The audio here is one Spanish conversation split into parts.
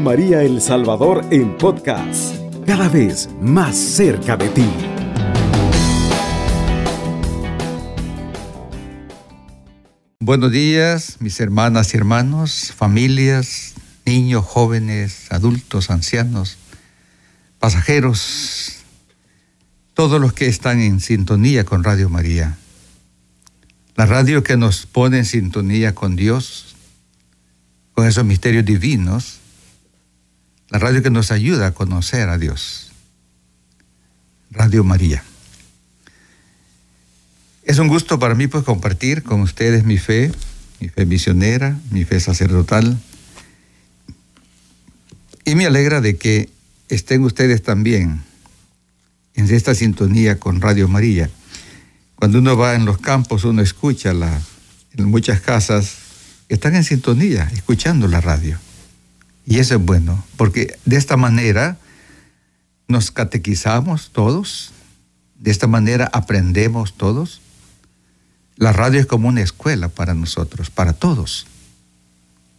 María El Salvador en podcast, cada vez más cerca de ti. Buenos días, mis hermanas y hermanos, familias, niños, jóvenes, adultos, ancianos, pasajeros, todos los que están en sintonía con Radio María. La radio que nos pone en sintonía con Dios, con esos misterios divinos. La radio que nos ayuda a conocer a Dios. Radio María. Es un gusto para mí pues compartir con ustedes mi fe, mi fe misionera, mi fe sacerdotal. Y me alegra de que estén ustedes también en esta sintonía con Radio María. Cuando uno va en los campos, uno escucha la, en muchas casas están en sintonía, escuchando la radio. Y eso es bueno, porque de esta manera nos catequizamos todos, de esta manera aprendemos todos. La radio es como una escuela para nosotros, para todos,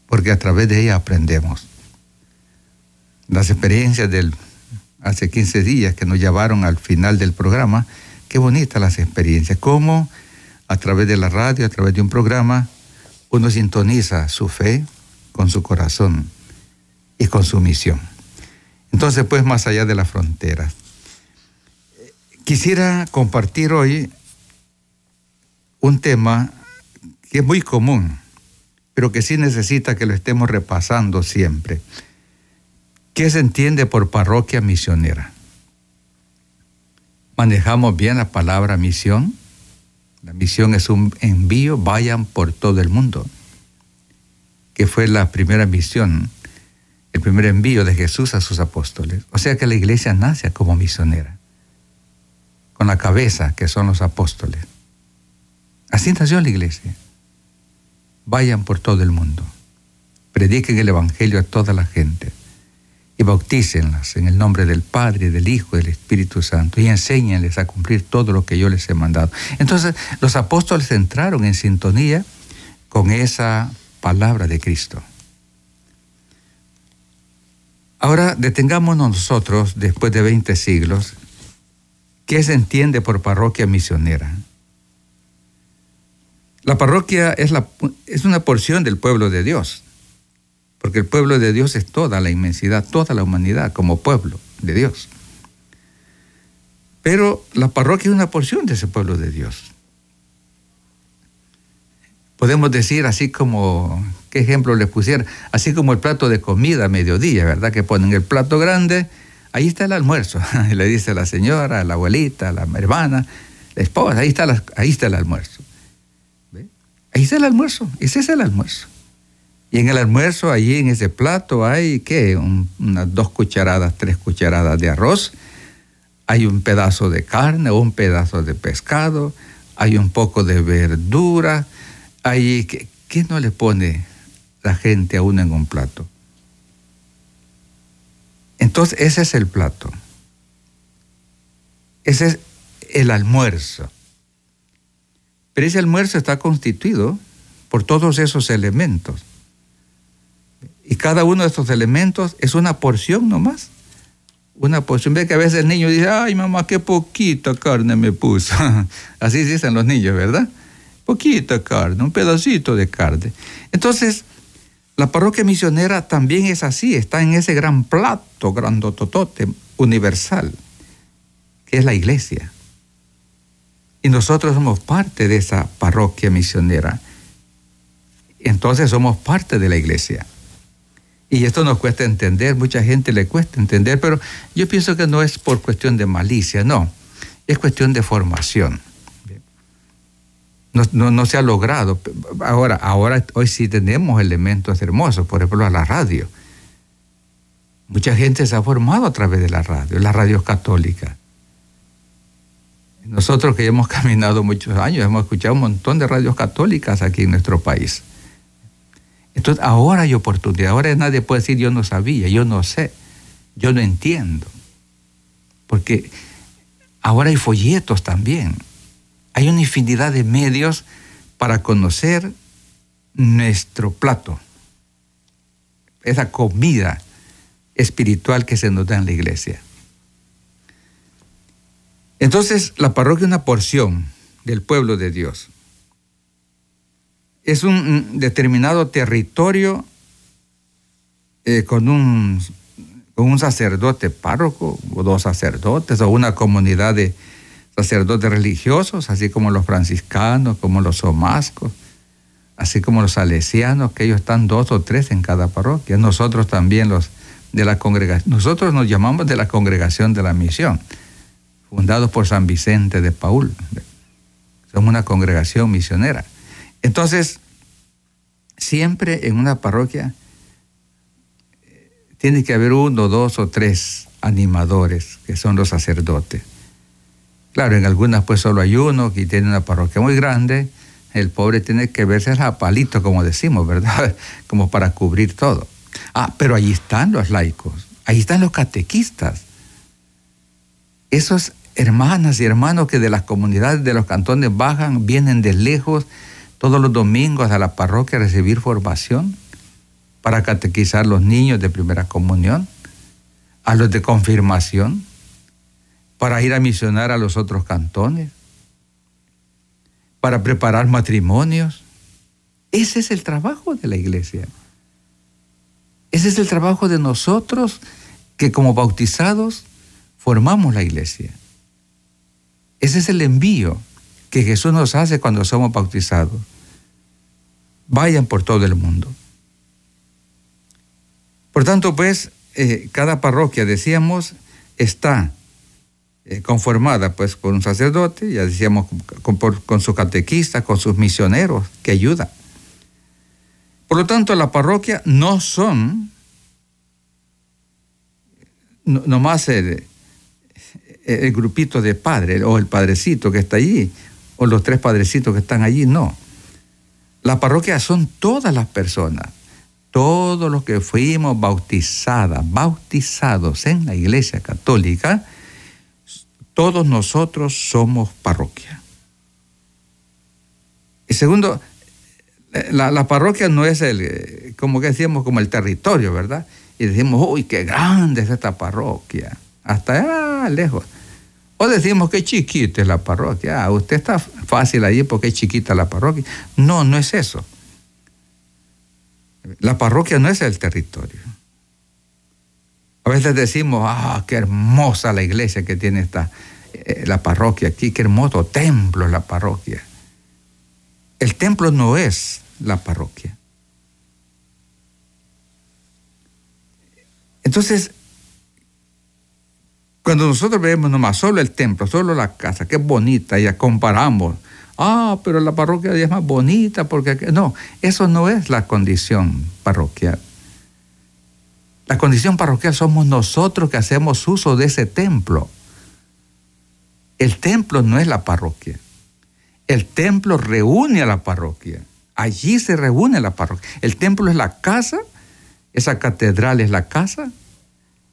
porque a través de ella aprendemos. Las experiencias del hace 15 días que nos llevaron al final del programa, Qué bonitas las experiencias, cómo a través de la radio, a través de un programa, uno sintoniza su fe con su corazón y con su misión. Entonces, pues más allá de las fronteras. Quisiera compartir hoy un tema que es muy común, pero que sí necesita que lo estemos repasando siempre. ¿Qué se entiende por parroquia misionera? manejamos bien la palabra misión. La misión es un envío, vayan por todo el mundo, que fue la primera misión, el primer envío de Jesús a sus apóstoles. O sea que la iglesia nace como misionera, con la cabeza que son los apóstoles. Así nació la iglesia. Vayan por todo el mundo, prediquen el Evangelio a toda la gente y bautícenlas en el nombre del Padre, del Hijo y del Espíritu Santo y enséñenles a cumplir todo lo que yo les he mandado. Entonces los apóstoles entraron en sintonía con esa palabra de Cristo. Ahora detengámonos nosotros, después de 20 siglos, ¿qué se entiende por parroquia misionera? La parroquia es, es una porción del pueblo de Dios porque el pueblo de Dios es toda la inmensidad, toda la humanidad como pueblo de Dios. Pero la parroquia es una porción de ese pueblo de Dios. Podemos decir así como, ¿qué ejemplo les pusiera? Así como el plato de comida a mediodía, ¿verdad? Que ponen el plato grande, ahí está el almuerzo. le dice la señora, la abuelita, la hermana, la esposa, ahí está, ahí está el almuerzo. Ahí está el almuerzo, ese es el almuerzo. Y en el almuerzo, allí en ese plato, hay, ¿qué? unas dos cucharadas, tres cucharadas de arroz, hay un pedazo de carne un pedazo de pescado, hay un poco de verdura, hay, ¿qué, ¿qué no le pone la gente a uno en un plato? Entonces, ese es el plato. Ese es el almuerzo. Pero ese almuerzo está constituido por todos esos elementos. Y cada uno de estos elementos es una porción nomás. Una porción. Ve que a veces el niño dice, ay mamá, qué poquita carne me puso. Así dicen los niños, ¿verdad? Poquita carne, un pedacito de carne. Entonces, la parroquia misionera también es así, está en ese gran plato grandototote universal, que es la iglesia. Y nosotros somos parte de esa parroquia misionera. Entonces somos parte de la iglesia. Y esto nos cuesta entender, mucha gente le cuesta entender, pero yo pienso que no es por cuestión de malicia, no, es cuestión de formación. No, se ha logrado. Ahora, ahora, hoy sí tenemos elementos hermosos, por ejemplo, la radio. Mucha gente se ha formado a través de la radio, la radio católica. Nosotros que hemos caminado muchos años, hemos escuchado un montón de radios católicas aquí en nuestro país. Entonces ahora hay oportunidad, ahora nadie puede decir yo no sabía, yo no sé, yo no entiendo. Porque ahora hay folletos también, hay una infinidad de medios para conocer nuestro plato, esa comida espiritual que se nos da en la iglesia. Entonces, la parroquia es una porción del pueblo de Dios. Es un determinado territorio eh, con, un, con un sacerdote párroco, o dos sacerdotes, o una comunidad de sacerdotes religiosos, así como los franciscanos, como los somascos, así como los salesianos, que ellos están dos o tres en cada parroquia. Nosotros también los de la congregación, nosotros nos llamamos de la congregación de la misión, fundados por San Vicente de Paul. Somos una congregación misionera. Entonces, siempre en una parroquia eh, tiene que haber uno, dos o tres animadores, que son los sacerdotes. Claro, en algunas pues solo hay uno que tiene una parroquia muy grande, el pobre tiene que verse a palito, como decimos, ¿verdad? Como para cubrir todo. Ah, pero ahí están los laicos, ahí están los catequistas. Esos hermanas y hermanos que de las comunidades de los cantones bajan, vienen de lejos todos los domingos a la parroquia a recibir formación para catequizar a los niños de primera comunión, a los de confirmación, para ir a misionar a los otros cantones, para preparar matrimonios. Ese es el trabajo de la iglesia. Ese es el trabajo de nosotros que como bautizados formamos la iglesia. Ese es el envío que Jesús nos hace cuando somos bautizados. Vayan por todo el mundo. Por tanto, pues, eh, cada parroquia, decíamos, está conformada pues con un sacerdote, ya decíamos, con, con su catequista, con sus misioneros que ayudan. Por lo tanto, la parroquia no son nomás el, el grupito de padres o el padrecito que está allí o los tres padrecitos que están allí, no. La parroquia son todas las personas, todos los que fuimos bautizadas, bautizados en la iglesia católica, todos nosotros somos parroquia. Y segundo, la, parroquia no es el, como que decíamos, como el territorio, ¿verdad? Y decimos, uy, qué grande es esta parroquia, hasta allá lejos. O decimos que chiquita es la parroquia. Ah, usted está fácil allí porque es chiquita la parroquia. No, no es eso. La parroquia no es el territorio. A veces decimos, ah, qué hermosa la iglesia que tiene esta, eh, la parroquia aquí, qué hermoso templo es la parroquia. El templo no es la parroquia. Entonces, cuando nosotros vemos nomás solo el templo, solo la casa, qué bonita, ya comparamos. Ah, pero la parroquia es más bonita porque... No, eso no es la condición parroquial. La condición parroquial somos nosotros que hacemos uso de ese templo. El templo no es la parroquia. El templo reúne a la parroquia. Allí se reúne la parroquia. El templo es la casa, esa catedral es la casa,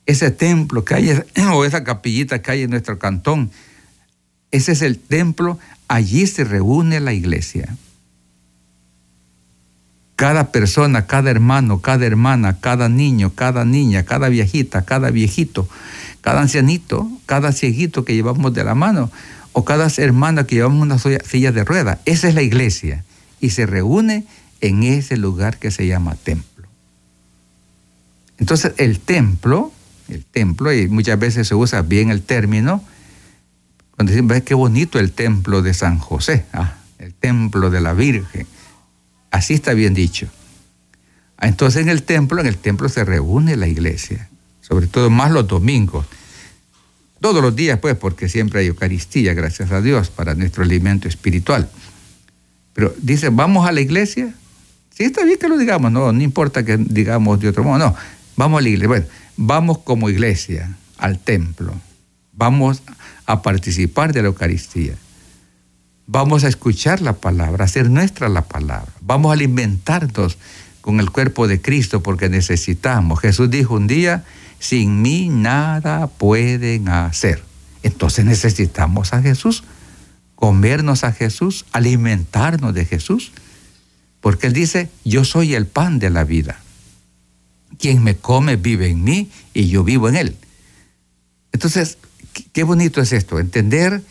ese templo que hay, o esa capillita que hay en nuestro cantón, ese es el templo, allí se reúne la iglesia. Cada persona, cada hermano, cada hermana, cada niño, cada niña, cada viejita, cada viejito, cada ancianito, cada cieguito que llevamos de la mano, o cada hermana que llevamos una silla de rueda, esa es la iglesia. Y se reúne en ese lugar que se llama templo. Entonces el templo el templo, y muchas veces se usa bien el término, cuando dicen, ve qué bonito el templo de San José, ah, el templo de la Virgen. Así está bien dicho. Ah, entonces en el templo, en el templo se reúne la iglesia, sobre todo más los domingos. Todos los días, pues, porque siempre hay Eucaristía, gracias a Dios, para nuestro alimento espiritual. Pero dice, vamos a la iglesia. Sí, está bien que lo digamos, no, no importa que digamos de otro modo, no, vamos a la iglesia. Bueno, vamos como iglesia al templo, vamos a participar de la Eucaristía, vamos a escuchar la palabra, a hacer nuestra la palabra, vamos a alimentarnos con el cuerpo de Cristo porque necesitamos. Jesús dijo un día, sin mí nada pueden hacer. Entonces necesitamos a Jesús, comernos a Jesús, alimentarnos de Jesús, porque Él dice, yo soy el pan de la vida. quien me come vive en mí y yo vivo en él. Entonces, qué bonito es esto, entender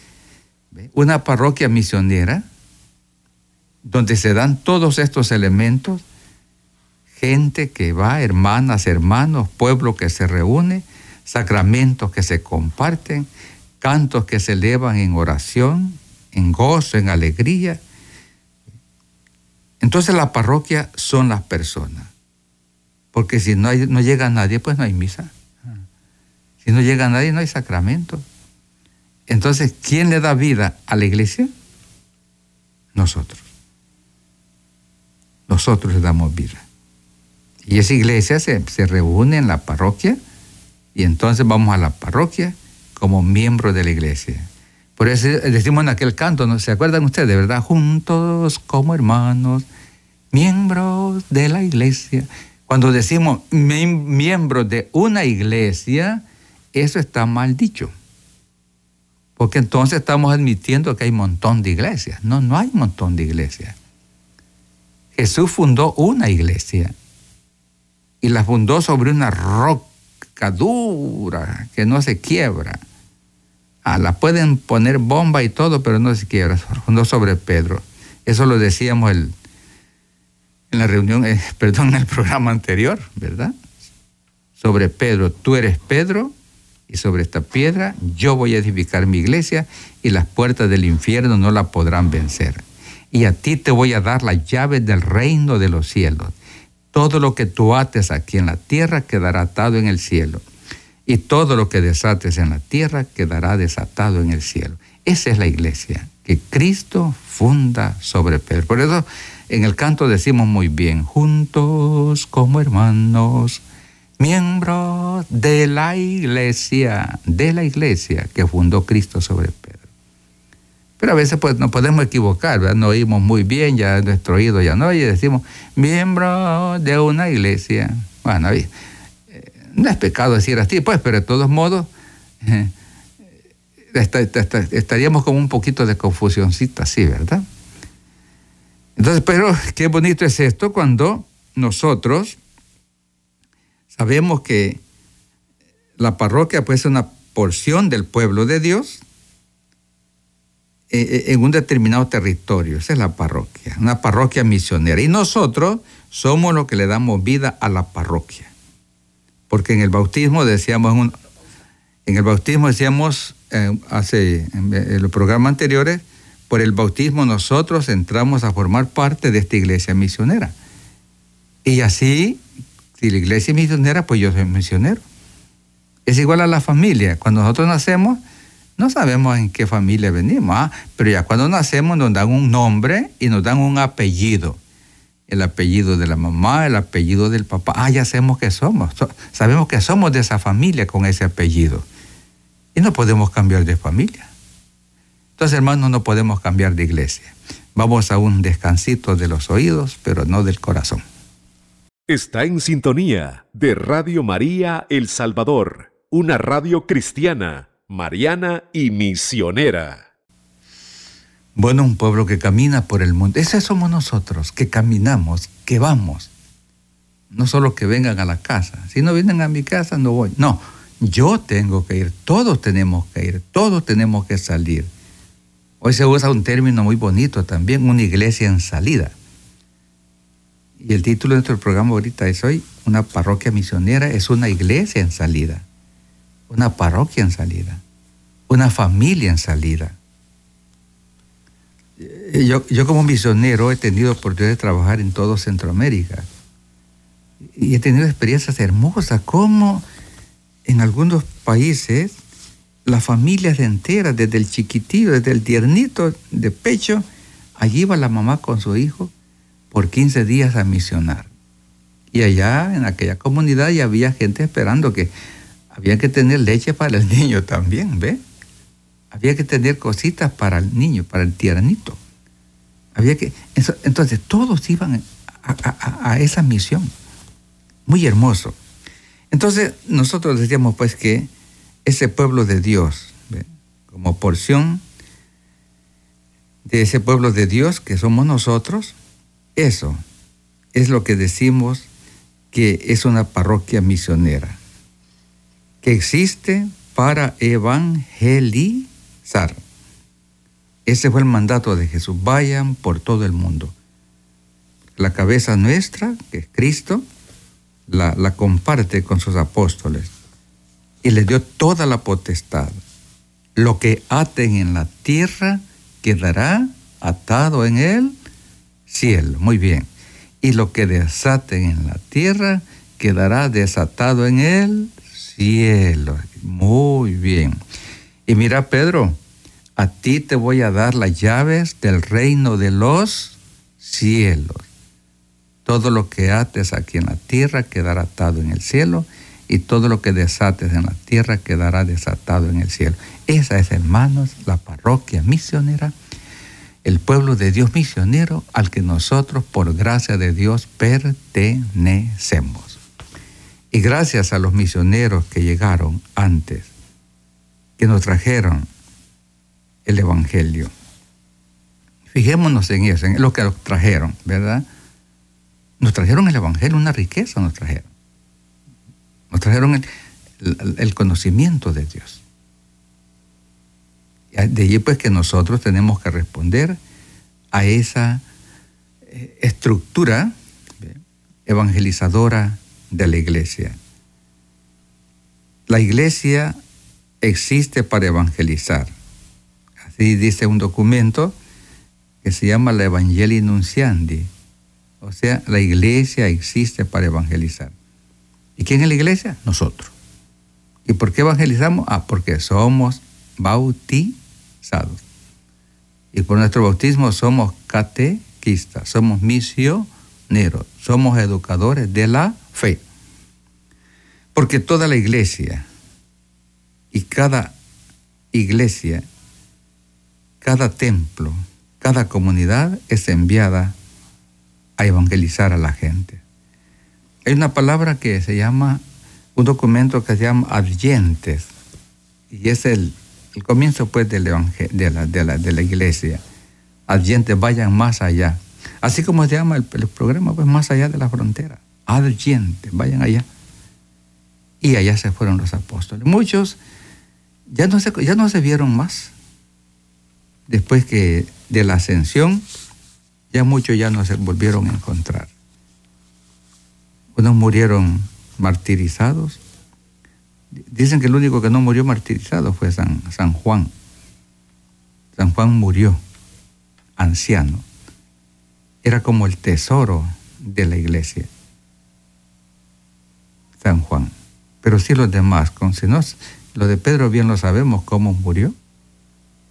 una parroquia misionera donde se dan todos estos elementos, gente que va, hermanas, hermanos, pueblo que se reúne, sacramentos que se comparten, cantos que se elevan en oración, en gozo, en alegría. Entonces la parroquia son las personas. Porque si no, hay, no llega nadie, pues no hay misa. Si no llega nadie, no hay sacramento. Entonces, ¿quién le da vida a la iglesia? Nosotros. Nosotros le damos vida. Y esa iglesia se, se reúne en la parroquia y entonces vamos a la parroquia como miembros de la iglesia. Por eso decimos en aquel canto, ¿no? ¿se acuerdan ustedes, verdad? Juntos como hermanos, miembros de la iglesia. Cuando decimos miembros de una iglesia, eso está mal dicho. Porque entonces estamos admitiendo que hay un montón de iglesias. No, no hay un montón de iglesias. Jesús fundó una iglesia y la fundó sobre una roca dura que no se quiebra. Ah, la pueden poner bomba y todo, pero no se quiebra. Fundó sobre Pedro. Eso lo decíamos el, en la reunión, eh, perdón, en el programa anterior, ¿verdad? Sobre Pedro, tú eres Pedro y sobre esta piedra yo voy a edificar mi iglesia y las puertas del infierno no la podrán vencer. Y a ti te voy a dar las llaves del reino de los cielos. Todo lo que tú ates aquí en la tierra quedará atado en el cielo. Y todo lo que desates en la tierra quedará desatado en el cielo. Esa es la iglesia que Cristo funda sobre Pedro. Por eso en el canto decimos muy bien, juntos como hermanos, miembros de la iglesia, de la iglesia que fundó Cristo sobre Pedro. Pero a veces pues nos podemos equivocar, no oímos muy bien, ya nuestro oído ya no, y decimos, miembro de una iglesia. Bueno, eh, no es pecado decir así, pues, pero de todos modos eh, estaríamos con un poquito de confusioncita, sí, ¿verdad? Entonces, pero qué bonito es esto cuando nosotros sabemos que la parroquia puede ser una porción del pueblo de Dios eh, eh, en un determinado territorio. Esa es la parroquia, una parroquia misionera. Y nosotros somos los que le damos vida a la parroquia. Porque en el bautismo decíamos, en el bautismo decíamos eh, hace en los programas anteriores, por el bautismo nosotros entramos a formar parte de esta iglesia misionera. Y así, si la iglesia es misionera, pues yo soy misionero. Es igual a la familia. Cuando nosotros nacemos, no sabemos en qué familia venimos, ¿ah? pero ya cuando nacemos nos dan un nombre y nos dan un apellido. El apellido de la mamá, el apellido del papá. Ah, ya sabemos que somos. Sabemos que somos de esa familia con ese apellido. Y no podemos cambiar de familia. Entonces, hermanos, no podemos cambiar de iglesia. Vamos a un descansito de los oídos, pero no del corazón. Está en sintonía de Radio María El Salvador, una radio cristiana, mariana y misionera. Bueno, un pueblo que camina por el mundo. Ese somos nosotros, que caminamos, que vamos. No solo que vengan a la casa. Si no vienen a mi casa, no voy. No, yo tengo que ir. Todos tenemos que ir. Todos tenemos que salir. Hoy se usa un término muy bonito también, una iglesia en salida. Y el título de nuestro programa ahorita es hoy, una parroquia misionera es una iglesia en salida, una parroquia en salida, una familia en salida. Eh, yo, yo como misionero he tenido oportunidad de trabajar en todo Centroamérica y he tenido experiencias hermosas, como en algunos países las familias enteras, desde el chiquitillo, desde el tiernito de pecho, allí iba la mamá con su hijo por 15 días a misionar. Y allá en aquella comunidad ya había gente esperando que había que tener leche para el niño también, ¿ve? Había que tener cositas para el niño, para el tiernito. Había que, entonces todos iban a, a esa misión. Muy hermoso. Entonces nosotros decíamos pues que ese pueblo de Dios, como porción de ese pueblo de Dios que somos nosotros, eso es lo que decimos que es una parroquia misionera, que existe para evangelizar. Ese fue el mandato de Jesús. Vayan por todo el mundo. La cabeza nuestra, que es Cristo, la, la comparte con sus apóstoles y les dio toda la potestad. Lo que aten en la tierra quedará atado en el cielo. Muy bien. Y lo que desaten en la tierra quedará desatado en el cielo. Muy bien. Y mira, Pedro, a ti te voy a dar las llaves del reino de los cielos. Todo lo que ates aquí en la tierra quedará atado en el cielo y todo lo que desates en la tierra quedará desatado en el cielo. Esa es, hermanos, la parroquia misionera, el pueblo de Dios misionero al que nosotros, por gracia de Dios, pertenecemos. Y gracias a los misioneros que llegaron antes, que nos trajeron el Evangelio. Fijémonos en eso, en lo que nos trajeron, ¿verdad? Nos trajeron el Evangelio, una riqueza nos trajeron. Nos trajeron el, conocimiento de Dios. De allí pues que nosotros tenemos que responder a esa eh, estructura evangelizadora de la iglesia. La iglesia existe para evangelizar. Así dice un documento que se llama la Evangelii Nunciandi. O sea, la iglesia existe para evangelizar. ¿Y quién es la iglesia? Nosotros. ¿Y por qué evangelizamos? Ah, porque somos bautizados. Y por nuestro bautismo somos catequistas, somos misioneros, somos educadores de la fe. Porque toda la iglesia y cada iglesia, cada templo, cada comunidad es enviada a evangelizar a la gente. Hay una palabra que se llama, un documento que se llama adyentes, y es el, comienzo pues del de, la, de, la, de la iglesia. Adyentes, vayan más allá. Así como se llama el, programa, pues más allá de la frontera. Adyentes, vayan allá. Y allá se fueron los apóstoles. Muchos ya no se, ya no se vieron más. Después que de la ascensión, ya muchos ya no se volvieron a encontrar. Unos murieron martirizados. Dicen que el único que no murió martirizado fue San, San Juan. San Juan murió anciano. Era como el tesoro de la iglesia. San Juan. Pero sí los demás, con, si lo de Pedro bien lo sabemos cómo murió.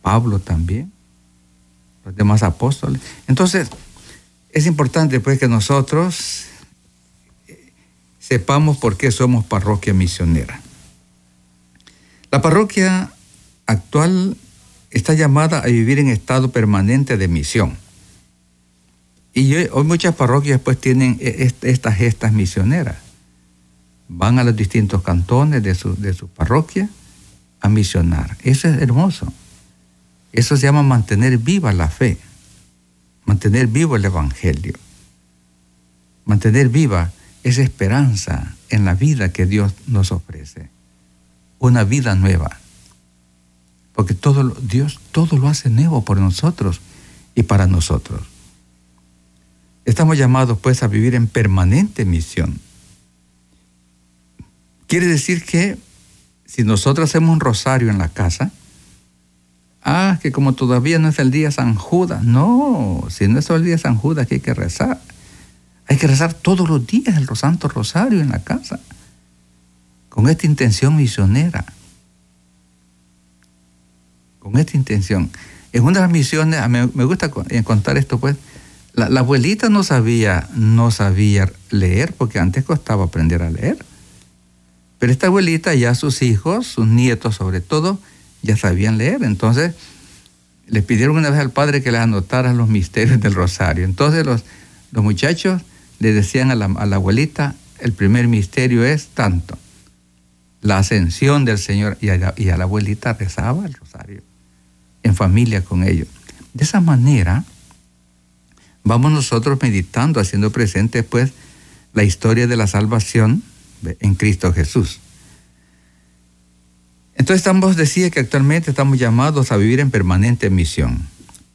Pablo también. Los demás apóstoles. Entonces, es importante pues que nosotros sepamos por qué somos parroquia misionera. La parroquia actual está llamada a vivir en estado permanente de misión. Y hoy muchas parroquias pues tienen e, estas gestas misioneras. Van a los distintos cantones de su, de su parroquia a misionar. Eso es hermoso. Eso se llama mantener viva la fe, mantener vivo el Evangelio, mantener viva esa esperanza en la vida que Dios nos ofrece. Una vida nueva. Porque todo, Dios todo lo hace nuevo por nosotros y para nosotros. Estamos llamados pues a vivir en permanente misión. Quiere decir que si nosotros hacemos un rosario en la casa, ah, que como todavía no es el día San Judas, no, si no es el día San Judas que hay que rezar. Hay que rezar todos los días el Santo Rosario en la casa, con esta intención misionera. Con esta intención. En una de las misiones, me, gusta contar esto, pues, la, abuelita no sabía, no sabía leer, porque antes costaba aprender a leer. Pero esta abuelita, ya sus hijos, sus nietos sobre todo, ya sabían leer. Entonces, le pidieron una vez al padre que les anotara los misterios del rosario. Entonces, los, los muchachos le decían a la, abuelita, el primer misterio es tanto, la ascensión del Señor, y a, la, abuelita rezaba el rosario, en familia con ellos. De esa manera, vamos nosotros meditando, haciendo presente pues la historia de la salvación en Cristo Jesús. Entonces ambos decía que actualmente estamos llamados a vivir en permanente misión,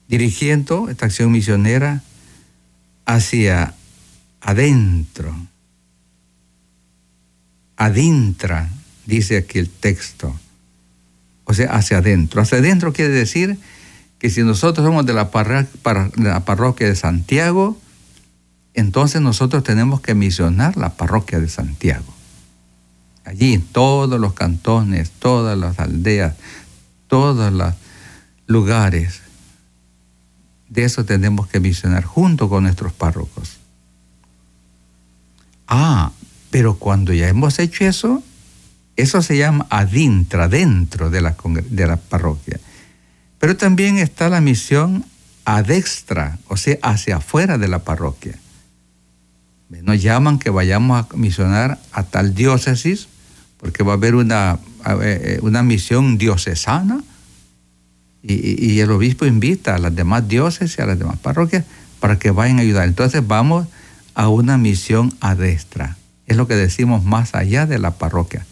dirigiendo esta acción misionera hacia adentro, adintra, dice aquí el texto, o sea, hacia adentro. Hacia adentro quiere decir que si nosotros somos de la, la parroquia de Santiago, entonces nosotros tenemos que misionar la parroquia de Santiago. Allí, todos los cantones, todas las aldeas, todos los lugares, de eso tenemos que misionar junto con nuestros párrocos. Ah, pero cuando ya hemos hecho eso, eso se llama adintra, dentro de la, de la parroquia. Pero también está la misión adextra, o sea, hacia afuera de la parroquia. Nos llaman que vayamos a misionar a tal diócesis, porque va a haber una, eh, una misión diocesana, y, el obispo invita a las demás diócesis, a las demás parroquias, para que vayan a ayudar. Entonces vamos a una misión adextra. Es lo que decimos más allá de la parroquia.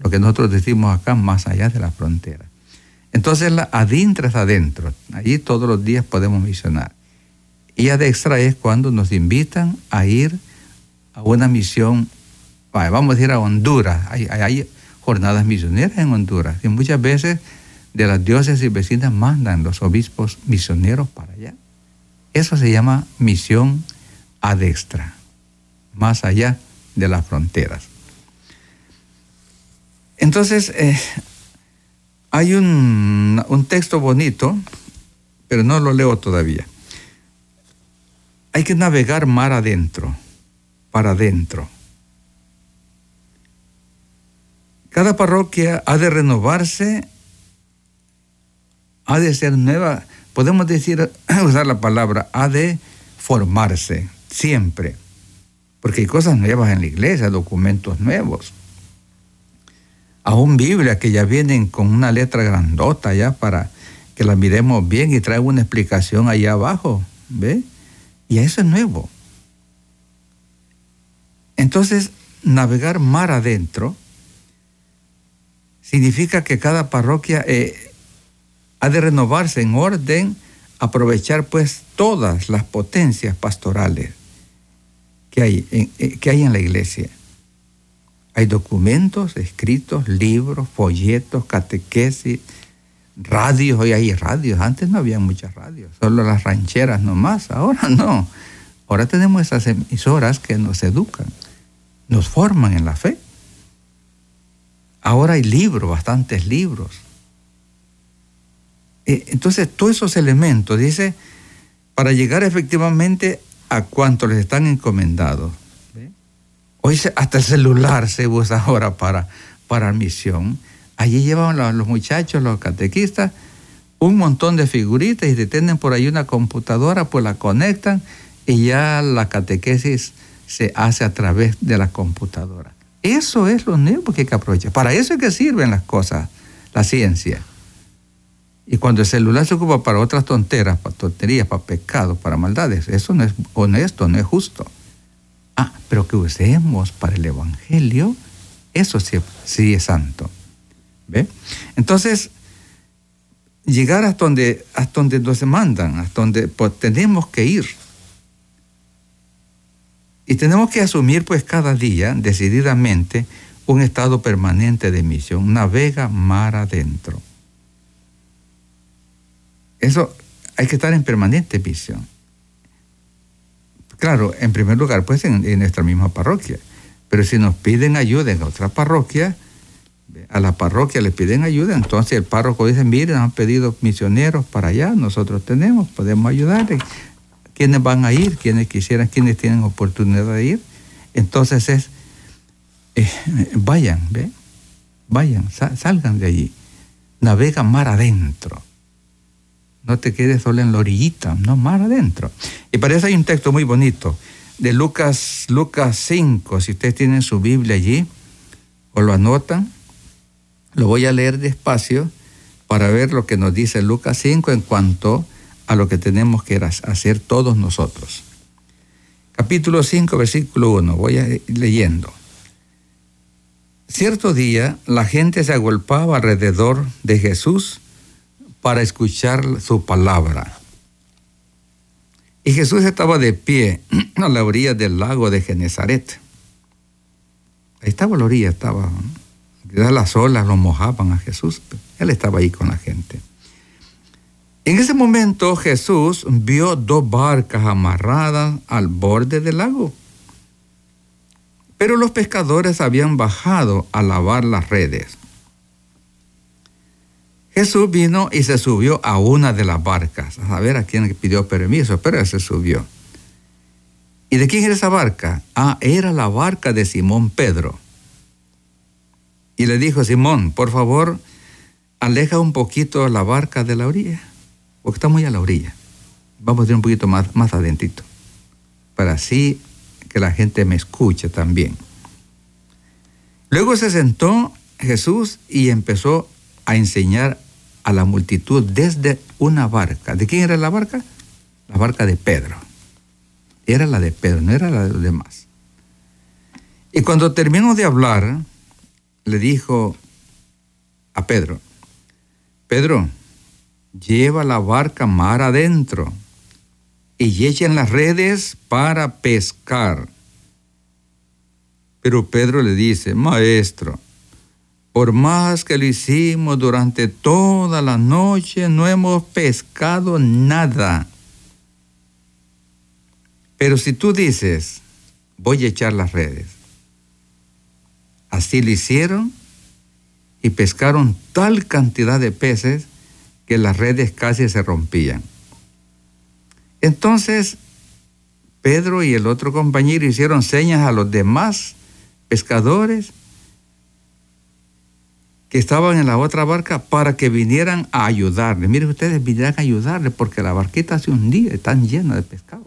Lo que nosotros decimos acá, más allá de la frontera. Entonces la adintra adentro. Allí todos los días podemos misionar. Y adextra es cuando nos invitan a ir a una misión, vamos a ir a Honduras. Hay, jornadas misioneras en Honduras. Y muchas veces de las diócesis vecinas mandan los obispos misioneros para allá. Eso se llama misión adextra, más allá de las fronteras. Entonces, eh, hay un, un texto bonito, pero no lo leo todavía. Hay que navegar mar adentro, para adentro. Cada parroquia ha de renovarse, ha de ser nueva, podemos decir, usar la palabra, ha de formarse siempre, porque hay cosas nuevas en la iglesia, documentos nuevos. Aún Biblia que ya vienen con una letra grandota ya para que la miremos bien y trae una explicación allá abajo, ¿ve? Y eso es nuevo. Entonces, navegar mar adentro significa que cada parroquia eh, ha de renovarse en orden, aprovechar pues todas las potencias pastorales que hay eh, que hay en la iglesia. Hay documentos escritos, libros, folletos, catequesis, radios, hoy hay radios, antes no había muchas radios, solo las rancheras nomás, ahora no. Ahora tenemos esas emisoras que nos educan, nos forman en la fe. Ahora hay libros, bastantes libros. Eh, entonces, todos esos elementos, dice, para llegar efectivamente a cuanto les están encomendados. Hoy hasta el celular se usa ahora para, para misión. Allí llevan los, muchachos, los catequistas, un montón de figuritas y si tienen por ahí una computadora, pues la conectan y ya la catequesis se hace a través de la computadora. Eso es lo nuevo que hay que aprovechar. Para eso es que sirven las cosas, la ciencia. Y cuando el celular se ocupa para otras tonteras, para tonterías, para pecados, para maldades, eso no es honesto, no es justo. Ah, pero que usemos para el Evangelio, eso sí, sí es santo. ¿Ve? Entonces, llegar hasta donde, hasta donde nos mandan, hasta donde pues, tenemos que ir. Y tenemos que asumir pues cada día, decididamente, un estado permanente de misión, navega mar adentro. Eso hay que estar en permanente misión. Claro, en primer lugar, pues en, en nuestra misma parroquia. Pero si nos piden ayuda en otra parroquia, a la parroquia le piden ayuda, entonces el párroco dice, miren, han pedido misioneros para allá, nosotros tenemos, podemos ayudarles. ¿Quiénes van a ir? ¿Quiénes quisieran? ¿Quiénes tienen oportunidad de ir? Entonces es, eh, vayan, ¿ve? Vayan, salgan de allí, navegan mar adentro. No te quedes solo en la orillita, no, mar adentro. Y para eso hay un texto muy bonito de Lucas, Lucas 5, si ustedes tienen su Biblia allí o lo anotan, lo voy a leer despacio para ver lo que nos dice Lucas 5 en cuanto a lo que tenemos que hacer todos nosotros. capítulo 5, versículo 1. Voy a leyendo. Cierto día la gente se agolpaba alrededor de Jesús para escuchar su palabra. Y Jesús estaba de pie a la orilla del lago de Genezaret. Ahí estaba la orilla, estaba. Las olas lo mojaban a Jesús. Él estaba ahí con la gente. En ese momento Jesús vio dos barcas amarradas al borde del lago. Pero los pescadores habían bajado a lavar las redes. Jesús vino y se subió a una de las barcas, a saber a quién pidió permiso, pero se subió. ¿Y de quién era esa barca? Ah, era la barca de Simón Pedro. Y le dijo, Simón, por favor, aleja un poquito la barca de la orilla, porque está muy a la orilla. Vamos a ir un poquito más, más adentito, para así que la gente me escuche también. Luego se sentó Jesús y empezó a enseñar a la multitud desde una barca. ¿De quién era la barca? La barca de Pedro. Era la de Pedro, no era la de los demás. Y cuando terminó de hablar, le dijo a Pedro, Pedro, lleva la barca mar adentro y echen las redes para pescar. Pero Pedro le dice, Maestro, por más que lo hicimos durante toda la noche, no hemos pescado nada. Pero si tú dices, voy a echar las redes, así lo hicieron y pescaron tal cantidad de peces que las redes casi se rompían. Entonces, Pedro y el otro compañero hicieron señas a los demás pescadores que estaban en la otra barca para que vinieran a ayudarle. Miren ustedes, vinieran a ayudarle porque la barquita hace un día están llena de pescado.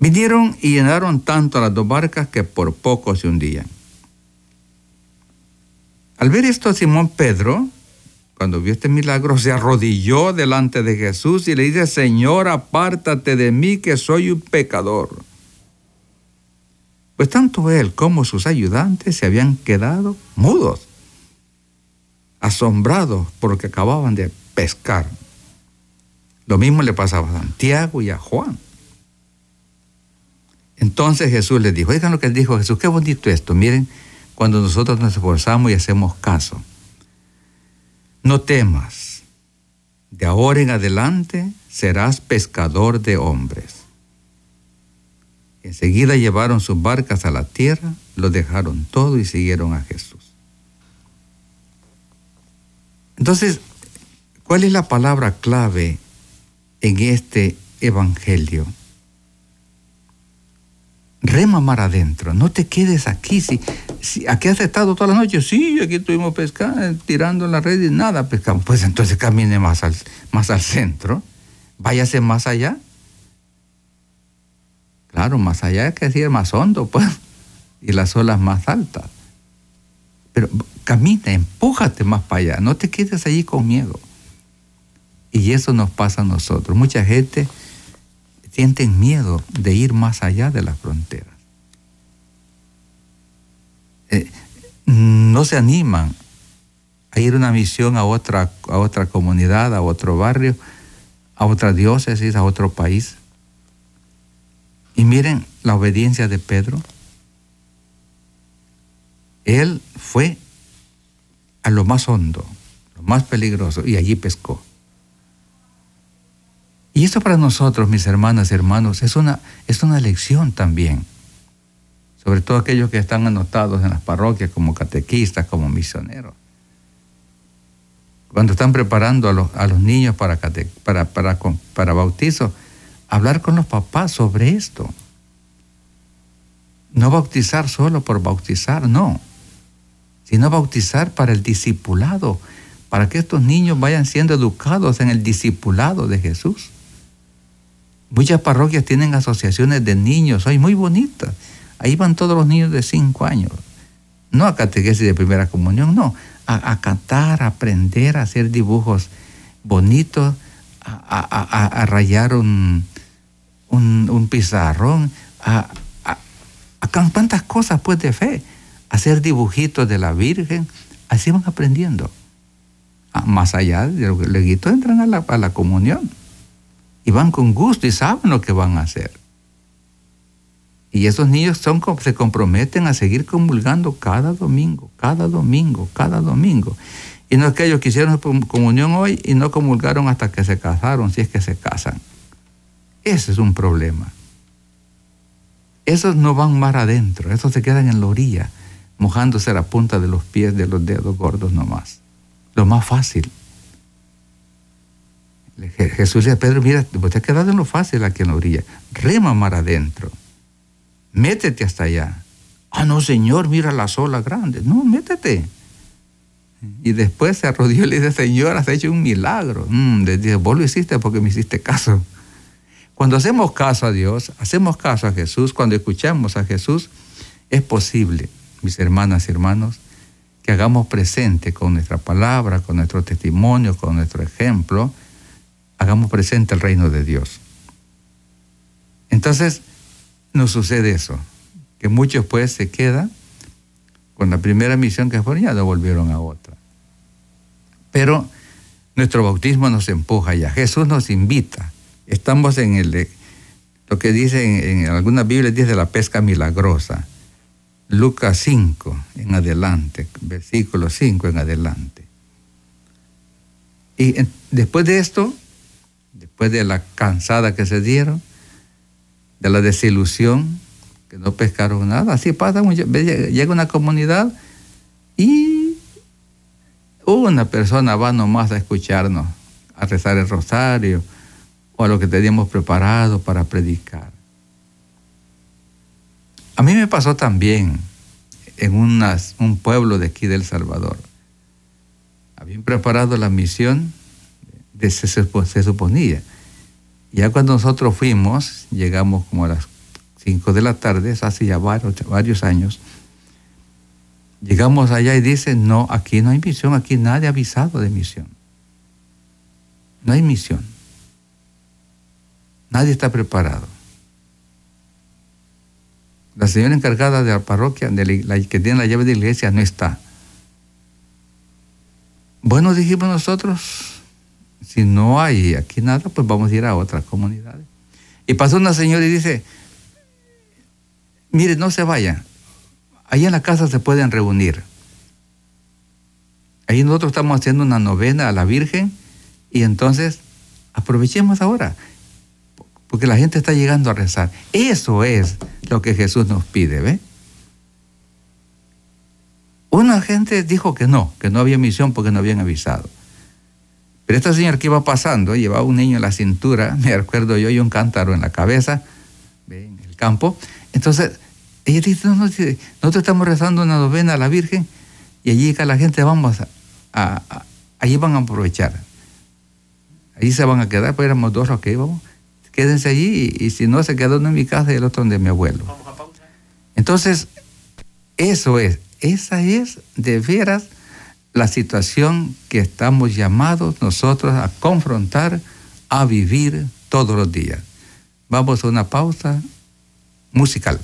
Vinieron y llenaron tanto las dos barcas que por poco se hundían. Al ver esto, Simón Pedro, cuando vio este milagro, se arrodilló delante de Jesús y le dice, Señor, apártate de mí que soy un pecador. Pues tanto él como sus ayudantes se habían quedado mudos asombrados porque acababan de pescar. Lo mismo le pasaba a Santiago y a Juan. Entonces Jesús les dijo, oigan lo que dijo Jesús, qué bonito esto, miren, cuando nosotros nos esforzamos y hacemos caso. No temas, de ahora en adelante serás pescador de hombres. Enseguida llevaron sus barcas a la tierra, lo dejaron todo y siguieron a Jesús. Entonces, ¿cuál es la palabra clave en este evangelio? Rema mar adentro, no te quedes aquí. Si, aquí has estado toda la noche, sí, aquí estuvimos pescando, tirando la red y nada pescamos. Pues entonces camine más al, centro, váyase más allá. Claro, más allá que decir más hondo, pues, y las olas más altas. Pero camina, empújate más para allá, no te quedes allí con miedo. Y eso nos pasa a nosotros. Mucha gente siente miedo de ir más allá de las fronteras. Eh, no se animan a ir a una misión a otra, a otra comunidad, a otro barrio, a otra diócesis, a otro país. Y miren la obediencia de Pedro. Él fue a lo más hondo, lo más peligroso, y allí pescó. Y esto para nosotros, mis hermanas y hermanos, es una, es una lección también. Sobre todo aquellos que están anotados en las parroquias como catequistas, como misioneros. Cuando están preparando a los, a los niños para, para, para, para bautizo, hablar con los papás sobre esto. No bautizar solo por bautizar, no sino bautizar para el discipulado, para que estos niños vayan siendo educados en el discipulado de Jesús. Muchas parroquias tienen asociaciones de niños, hay muy bonitas. Ahí van todos los niños de cinco años. No a catequesis de primera comunión, no. A, cantar, a aprender, a hacer dibujos bonitos, a, rayar un, un, pizarrón, a, cuántas cosas pues de fe, hacer dibujitos de la Virgen, así van aprendiendo. Ah, más allá de lo que luego entran a la, a la comunión y van con gusto y saben lo que van a hacer. Y esos niños son, se comprometen a seguir comulgando cada domingo, cada domingo, cada domingo. Y no es que ellos quisieron comunión hoy y no comulgaron hasta que se casaron, si es que se casan. Ese es un problema. Esos no van más adentro, esos se quedan en la orilla, mojándose la punta de los pies de los dedos gordos nomás. Lo más fácil. Jesús le dice a Pedro, mira, te has quedado en lo fácil aquí en la orilla. Rema mar adentro. Métete hasta allá. Ah, no, Señor, mira la sola grande. No, métete. Y después se arrodilló y le dice, Señor, has hecho un milagro. Mm, dice, vos lo hiciste porque me hiciste caso. Cuando hacemos caso a Dios, hacemos caso a Jesús, cuando escuchamos a Jesús, es posible, mis hermanas y hermanos, que hagamos presente con nuestra palabra, con nuestro testimonio, con nuestro ejemplo, hagamos presente el reino de Dios. Entonces, nos sucede eso, que muchos pues se quedan con la primera misión que fueron, ya no volvieron a otra. Pero nuestro bautismo nos empuja ya, Jesús nos invita. Estamos en el, lo que dice en, algunas Biblias, dice la pesca milagrosa. Lucas 5 en adelante, versículo 5 en adelante. Y después de esto, después de la cansada que se dieron, de la desilusión, que no pescaron nada. Así pasa, llega una comunidad y una persona va nomás a escucharnos, a rezar el rosario o a lo que teníamos preparado para predicar. A mí me pasó también en un pueblo de aquí del Salvador. Habían preparado la misión, de, se, se suponía. Ya cuando nosotros fuimos, llegamos como a las 5 de la tarde, hace ya varios, varios años, llegamos allá y dice, no, aquí no hay misión, aquí nadie ha avisado de misión. No hay misión. Nadie está preparado. La señora encargada de la parroquia, de la, que tiene la llave de la iglesia, no está. Bueno, dijimos nosotros, si no hay aquí nada, pues vamos a ir a otras comunidades. Y pasó una señora y dice, mire, no se vayan. Ahí en la casa se pueden reunir. Ahí nosotros estamos haciendo una novena a la Virgen y entonces aprovechemos ahora, porque la gente está llegando a rezar. Eso es lo que Jesús nos pide, ¿ve? Una gente dijo que no, que no había misión porque no habían avisado. Pero esta señora que iba pasando, llevaba un niño en la cintura, me acuerdo yo, y un cántaro en la cabeza, en el campo. Entonces, ella dice, no, no, nosotros estamos rezando una novena a la Virgen y allí la gente vamos a, allí van a aprovechar. Allí se van a quedar, pues éramos dos los que íbamos. Quédense allí y, si no, se quedó uno en mi casa y el otro donde mi abuelo. Entonces, eso es, esa es de veras la situación que estamos llamados nosotros a confrontar, a vivir todos los días. Vamos a una pausa musical.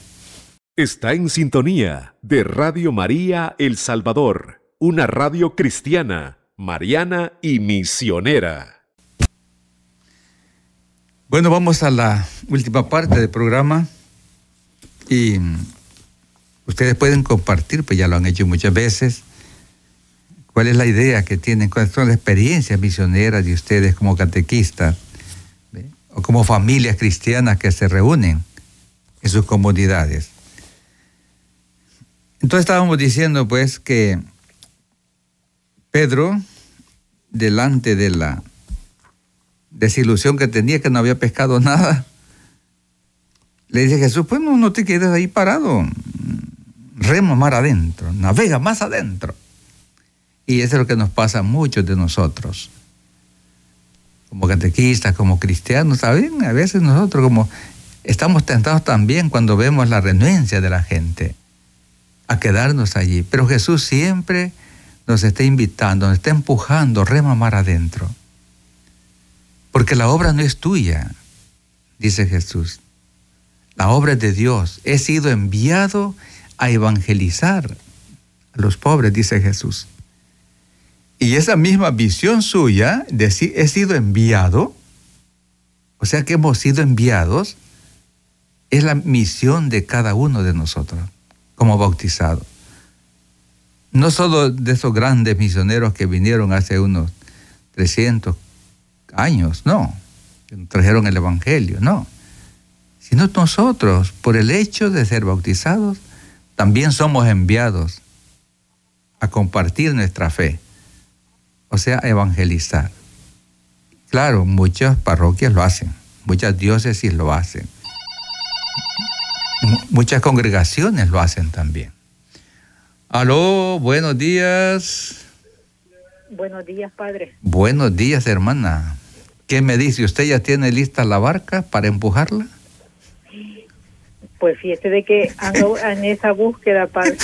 Está en sintonía de Radio María El Salvador, una radio cristiana, mariana y misionera. Bueno, vamos a la última parte del programa y ustedes pueden compartir, pues ya lo han hecho muchas veces, cuál es la idea que tienen, cuáles son las experiencias misioneras de ustedes como catequistas o como familias cristianas que se reúnen en sus comunidades. Entonces estábamos diciendo pues que Pedro, delante de la desilusión que tenía, que no había pescado nada, le dice Jesús, pues no, no te quedes ahí parado, remo más adentro, navega más adentro. Y eso es lo que nos pasa a muchos de nosotros, como catequistas, como cristianos. A veces nosotros como estamos tentados también cuando vemos la renuencia de la gente a quedarnos allí. Pero Jesús siempre nos está invitando, nos está empujando, rema mar adentro. Porque la obra no es tuya, dice Jesús. La obra es de Dios. He sido enviado a evangelizar a los pobres, dice Jesús. Y esa misma visión suya, de si he sido enviado, o sea que hemos sido enviados, es la misión de cada uno de nosotros como bautizados. No solo de esos grandes misioneros que vinieron hace unos 300 años, no, que trajeron el Evangelio, no, sino nosotros, por el hecho de ser bautizados, también somos enviados a compartir nuestra fe, o sea, a evangelizar. Claro, muchas parroquias lo hacen, muchas diócesis lo hacen, muchas congregaciones lo hacen también. Aló, buenos días. Buenos días, padre. Buenos días, hermana. ¿Qué me dice? ¿Usted ya tiene lista la barca para empujarla? Pues fíjese de que ando en esa búsqueda, padre.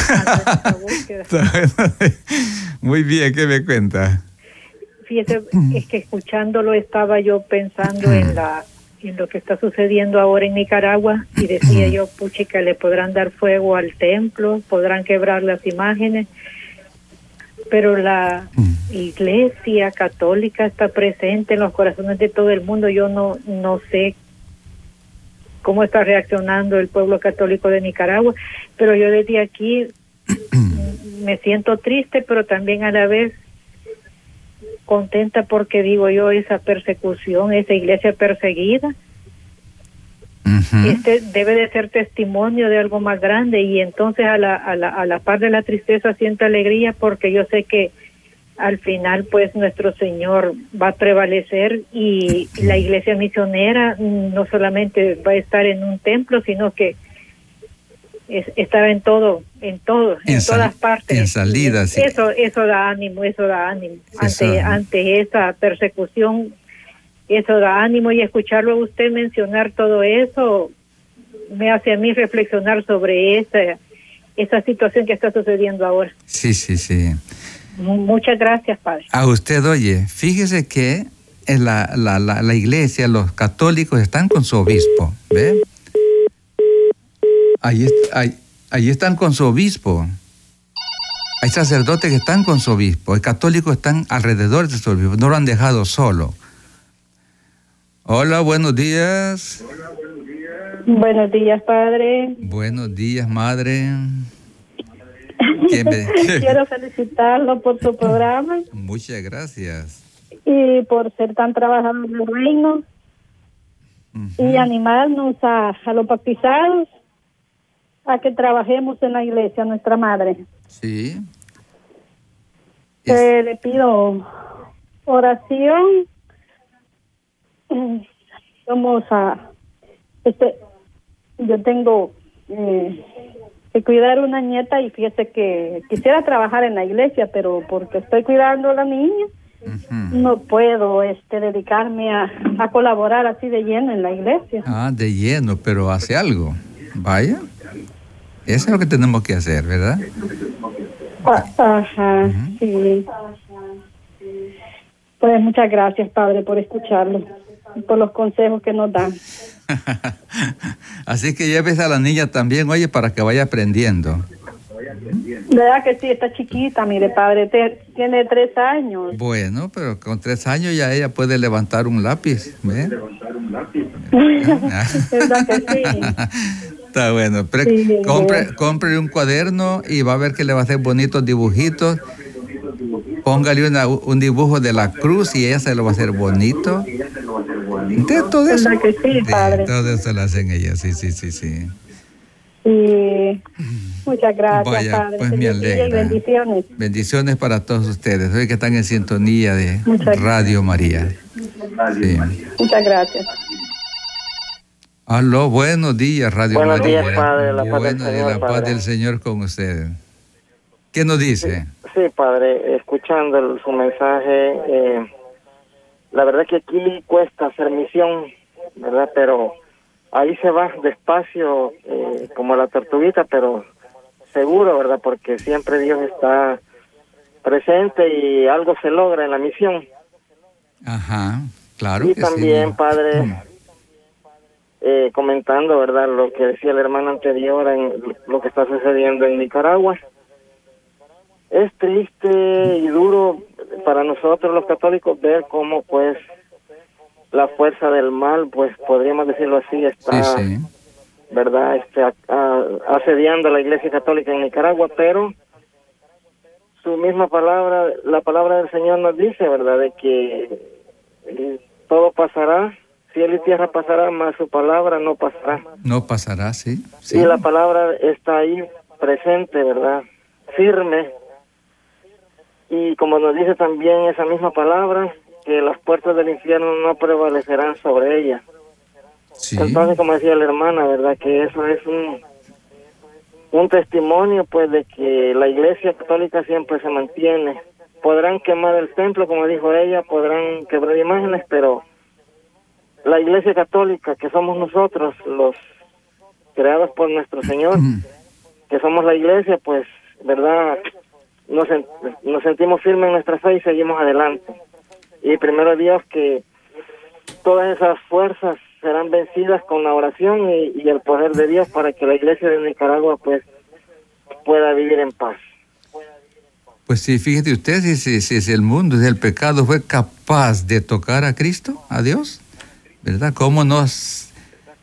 Muy bien, ¿qué me cuenta? Fíjese, es que escuchándolo estaba yo pensando en la en lo que está sucediendo ahora en Nicaragua y decía yo, puchica, le podrán dar fuego al templo, podrán quebrar las imágenes, pero la iglesia católica está presente en los corazones de todo el mundo. Yo no, no sé cómo está reaccionando el pueblo católico de Nicaragua, pero yo desde aquí me siento triste, pero también a la vez contenta porque digo yo esa persecución, esa iglesia perseguida, este debe de ser testimonio de algo más grande y entonces a la, a la, a la par de la tristeza siento alegría porque yo sé que al final pues nuestro Señor va a prevalecer y la iglesia misionera no solamente va a estar en un templo, sino que estaba en todo, en todo, en, todas partes. En salidas. Eso, eso da ánimo, eso da ánimo. ante, ante esa persecución, eso da ánimo y escucharlo a usted mencionar todo eso me hace a mí reflexionar sobre esa, esa situación que está sucediendo ahora. Sí, sí, sí. Muchas gracias, Padre. A usted, oye, fíjese que en la, la, la, la iglesia, los católicos están con su obispo, ¿ve? Ahí, ahí, están con su obispo. Hay sacerdotes que están con su obispo. Hay católicos que están alrededor de su obispo. No lo han dejado solo. Hola, buenos días. Buenos días, padre. Buenos días, madre. Quiero felicitarlo por su programa. Muchas gracias. Y por ser tan trabajador en el reino. Y animarnos a, a los bautizados a que trabajemos en la iglesia, nuestra madre. Sí. le pido oración. Vamos a, este, yo tengo eh, que cuidar una nieta y fíjese que quisiera trabajar en la iglesia, pero porque estoy cuidando a la niña, no puedo este dedicarme a, a colaborar así de lleno en la iglesia. Ah, de lleno, pero hace algo. Vaya. Eso es lo que tenemos que hacer, ¿verdad? Ajá, sí. Pues muchas gracias, Padre, por escucharlo por los consejos que nos dan. Así que lleves a la niña también, oye, para que vaya aprendiendo. ¿Verdad que sí? Está chiquita, mire, padre, tiene tres años. Bueno, pero con tres años ya ella puede levantar un lápiz. ¿ve? Levantar un lápiz. ¿Verdad que sí? Está bueno. compre, un cuaderno y va a ver que le va a hacer bonitos dibujitos. Póngale un dibujo de la cruz y ella se lo va a hacer bonito. De todo eso. todo eso lo hacen ellas, sí, sí, sí, sí. muchas gracias, padre. Pues me alegra. Bendiciones. Bendiciones para todos ustedes. Hoy que están en sintonía de Radio María. Muchas gracias. Aló, buenos días, Radio buenos Días, Padre, la paz del Señor, la paz del Señor con ustedes. ¿Qué nos dice? Sí, Padre, escuchando su mensaje, eh, la verdad que aquí cuesta hacer misión, ¿verdad? Pero ahí se va despacio, eh, como la tortuguita, pero seguro, ¿verdad? Porque siempre Dios está presente y algo se logra en la misión. Ajá, claro. Y también, Padre, eh, comentando, ¿verdad? Lo que decía el hermano anterior en lo que está sucediendo en Nicaragua. Es triste y duro para nosotros los católicos ver cómo pues la fuerza del mal, pues podríamos decirlo así, está, ¿verdad? Este, asediando a la Iglesia Católica en Nicaragua, pero su misma palabra, la palabra del Señor nos dice, ¿verdad? De que eh, todo pasará, cielo y tierra pasará, mas su palabra no pasará. No pasará, sí. sí. Y la palabra está ahí presente, ¿verdad? Firme. Y como nos dice también esa misma palabra, que las puertas del infierno no prevalecerán sobre ella. Entonces, como decía la hermana, ¿verdad? Que eso es un, un testimonio, pues, de que la iglesia católica siempre se mantiene. Podrán quemar el templo, como dijo ella, podrán quebrar imágenes, pero la iglesia católica, que somos nosotros, los creados por nuestro Señor, que somos la iglesia, pues, ¿verdad? Nos, nos sentimos firmes en nuestra fe y seguimos adelante y primero Dios que todas esas fuerzas serán vencidas con la oración y, el poder de Dios para que la iglesia de Nicaragua pues pueda vivir en paz. Pues sí, fíjate usted, si, si, si el mundo, si el pecado fue capaz de tocar a Cristo, a Dios, ¿verdad? ¿Cómo nos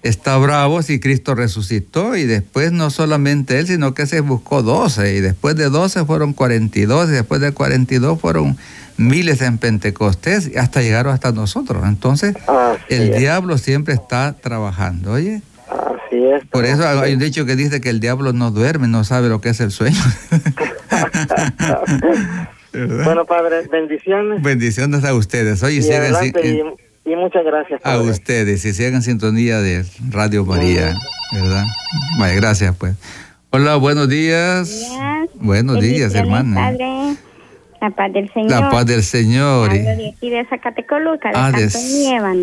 está bravo si Cristo resucitó y después no solamente él, sino que se buscó 12 y después de 12 fueron 42 y después de 42 fueron miles en Pentecostés hasta llegaron hasta nosotros. Entonces, el diablo siempre está trabajando, oye. Así es. Por eso hay un dicho que dice que el diablo no duerme, no sabe lo que es el sueño. bueno, Padre, bendiciones. Bendiciones a ustedes. Oye, y, y, muchas gracias. A ustedes, y sigan sintonía de Radio María, ¿verdad? Vale, gracias, pues. Hola, buenos días. Buenos días, hermana. La paz del Señor. La paz del Señor. Hablo de aquí de Zacatecoluca, de ah, de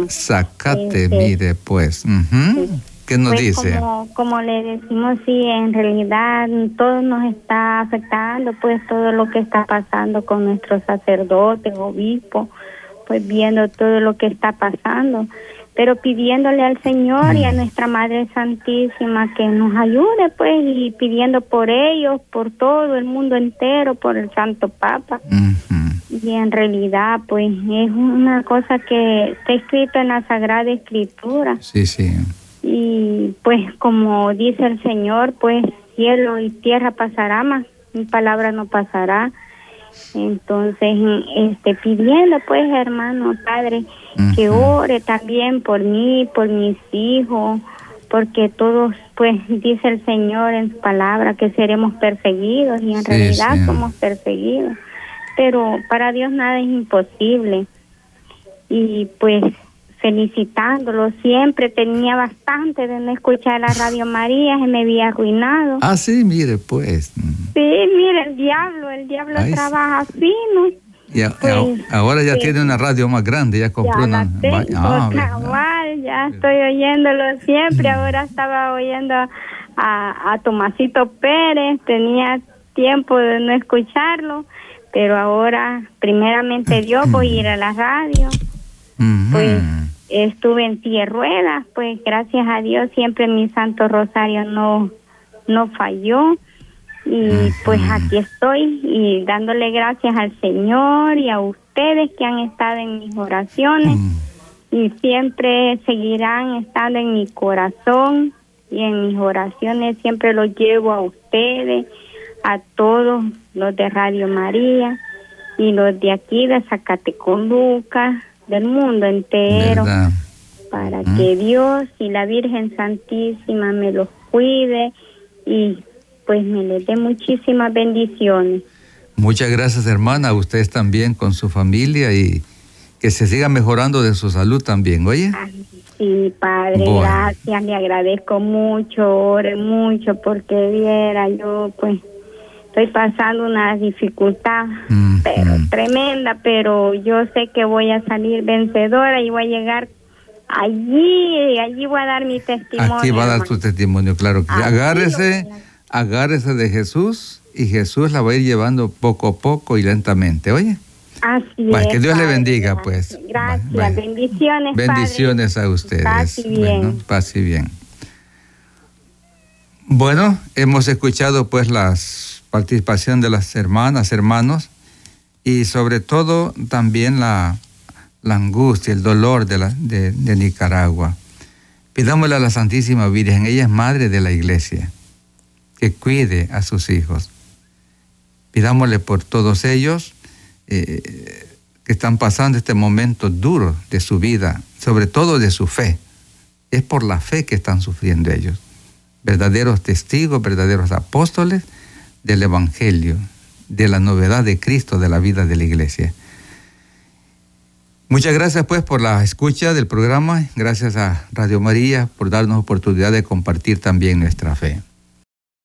Zacate, este, mire, pues. ¿Qué nos pues dice? Como, como, le decimos, sí, en realidad todo nos está afectando, pues todo lo que está pasando con nuestros sacerdotes, obispos, pues viendo todo lo que está pasando pero pidiéndole al Señor y a nuestra Madre Santísima que nos ayude, pues, y pidiendo por ellos, por todo el mundo entero, por el Santo Papa. Y en realidad, pues, es una cosa que está escrito en la Sagrada Escritura. Sí, sí. Y pues, como dice el Señor, pues, cielo y tierra pasará, más mi palabra no pasará. Entonces, este, pidiendo, pues, hermano, Padre, que ore también por mí, por mis hijos, porque todos, pues, dice el Señor en su palabra que seremos perseguidos y en realidad somos perseguidos. Pero para Dios nada es imposible. Y pues felicitándolo. Siempre tenía bastante de no escuchar la Radio María, se me había arruinado. Ah, sí, mire, pues. Sí, mire, el diablo, el diablo trabaja fino. Y pues, ahora ya tiene una radio más grande, ya compró ya una. ah, ya estoy oyéndolo siempre. Ahora estaba oyendo a, a Tomasito Pérez, tenía tiempo de no escucharlo, pero ahora, primeramente Dios, voy a ir a la radio. Pues estuve en tierra pues gracias a Dios siempre mi Santo Rosario no, no falló. Y pues aquí estoy y dándole gracias al Señor y a ustedes que han estado en mis oraciones. Y siempre seguirán estando en mi corazón y en mis oraciones siempre los llevo a ustedes, a todos los de Radio María y los de aquí de Zacatecoluca, del mundo entero, para que Dios y la Virgen Santísima me los cuide y pues me les dé muchísimas bendiciones. Muchas gracias hermana, a ustedes también con su familia y que se siga mejorando de su salud también, oye. sí, padre, gracias, le agradezco mucho, ore mucho porque viera yo pues estoy pasando una dificultad pero tremenda, pero yo sé que voy a salir vencedora y voy a llegar allí, allí voy a dar mi testimonio. Aquí va a dar tu testimonio, claro. Que agárrese, agárrese de Jesús y Jesús la va a ir llevando poco a poco y lentamente, oye. Así Bueno, es, que Dios le bendiga, gracias. pues. Gracias, Bueno. bendiciones. padre. Bendiciones a ustedes. Paz y bien. Bueno, paz y bien. Bueno, hemos escuchado pues la participación de las hermanas, hermanos, y sobre todo también la, la angustia, el dolor de, la, de, de Nicaragua. Pidámosle a la Santísima Virgen, ella es madre de la iglesia, que cuide a sus hijos. Pidámosle por todos ellos eh, que están pasando este momento duro de su vida, sobre todo de su fe. Es por la fe que están sufriendo ellos. Verdaderos testigos, verdaderos apóstoles del Evangelio, de la novedad de Cristo, de la vida de la iglesia. Muchas gracias pues por la escucha del programa. Gracias a Radio María por darnos oportunidad de compartir también nuestra fe.